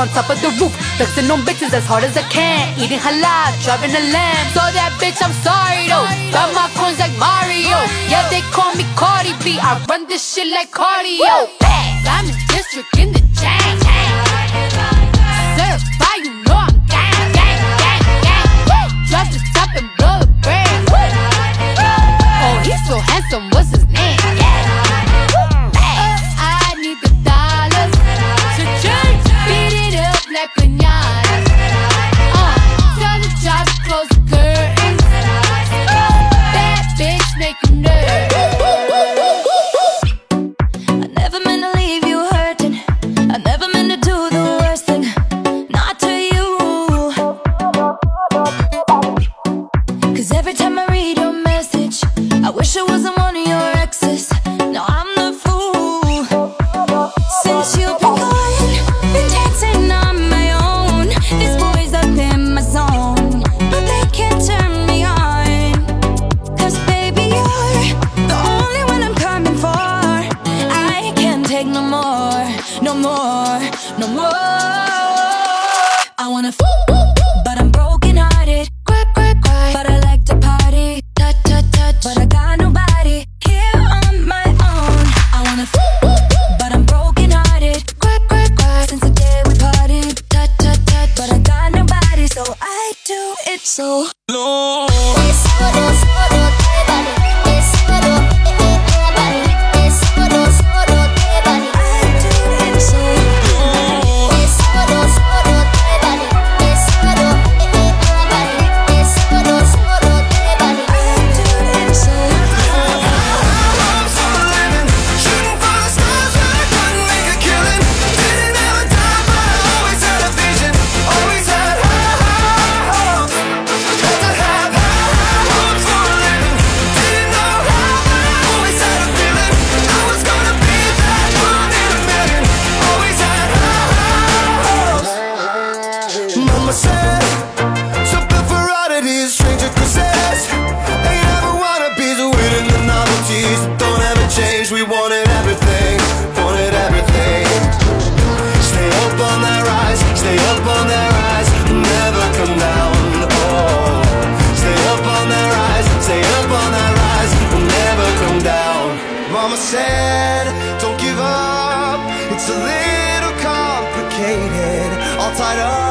On top of the roof, flexing on bitches as hard as I can. Eating halal, driving a lamb. So that bitch, I'm sorry though. Got my coins like Mario. Yeah, they call me Cardi B. I run this shit like cardio. I'm in district in the chain. Certified, you know I'm gang, gang, gang, gang. Drop the top and blow the brand. Oh, he's so handsome, what's his name? I wanna but I'm broken hearted. But I like to party. Touch, touch, touch. But I got nobody here on my own. I wanna but I'm broken hearted. Since the day we parted. Touch, touch, touch. But I got nobody, so I do it so. It's a little complicated, all tied up,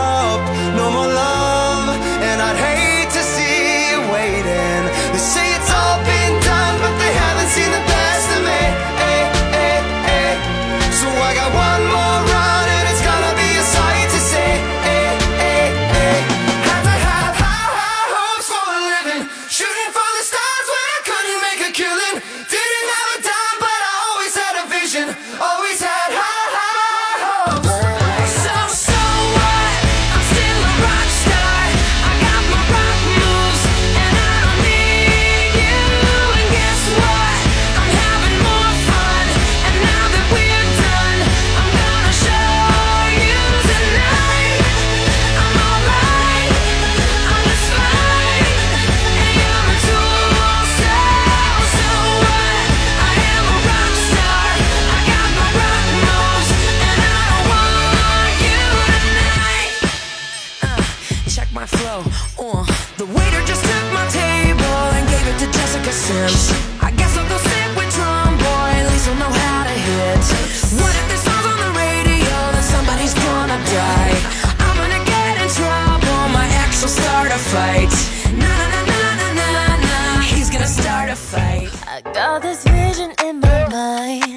I got this vision in my mind.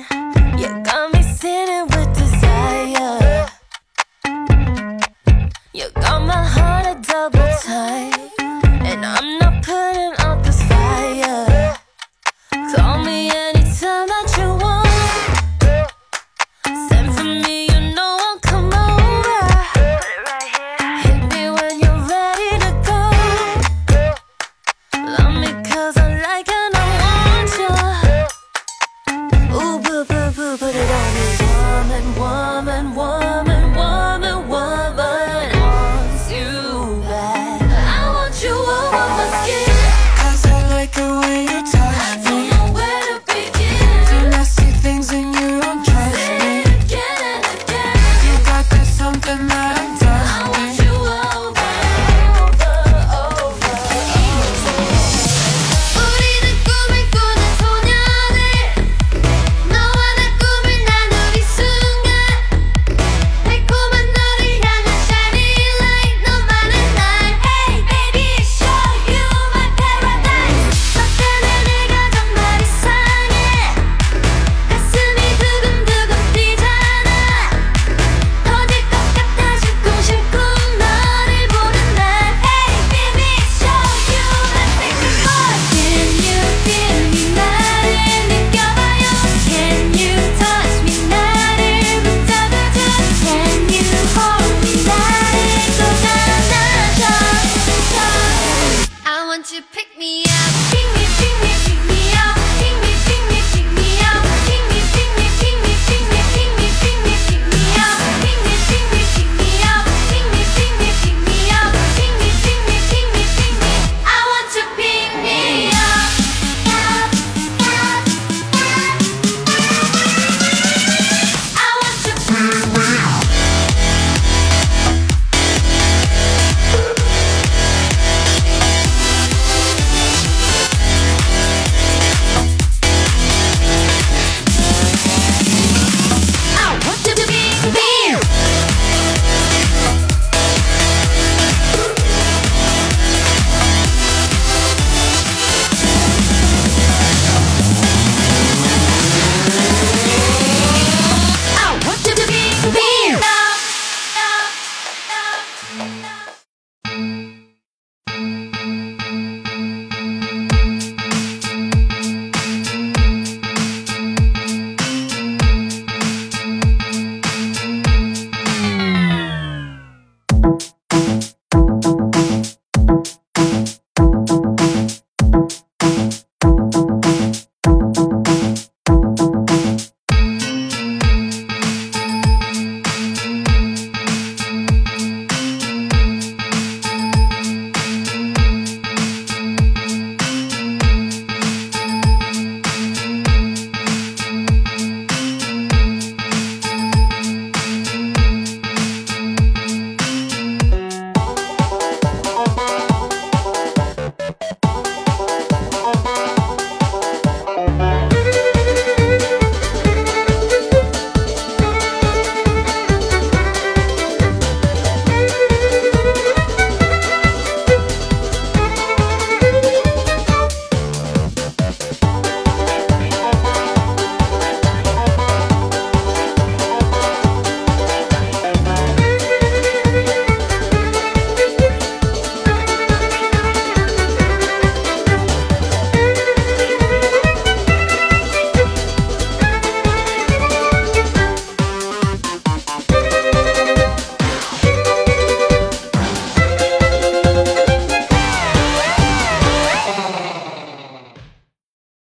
Won't you pick me up? Pick me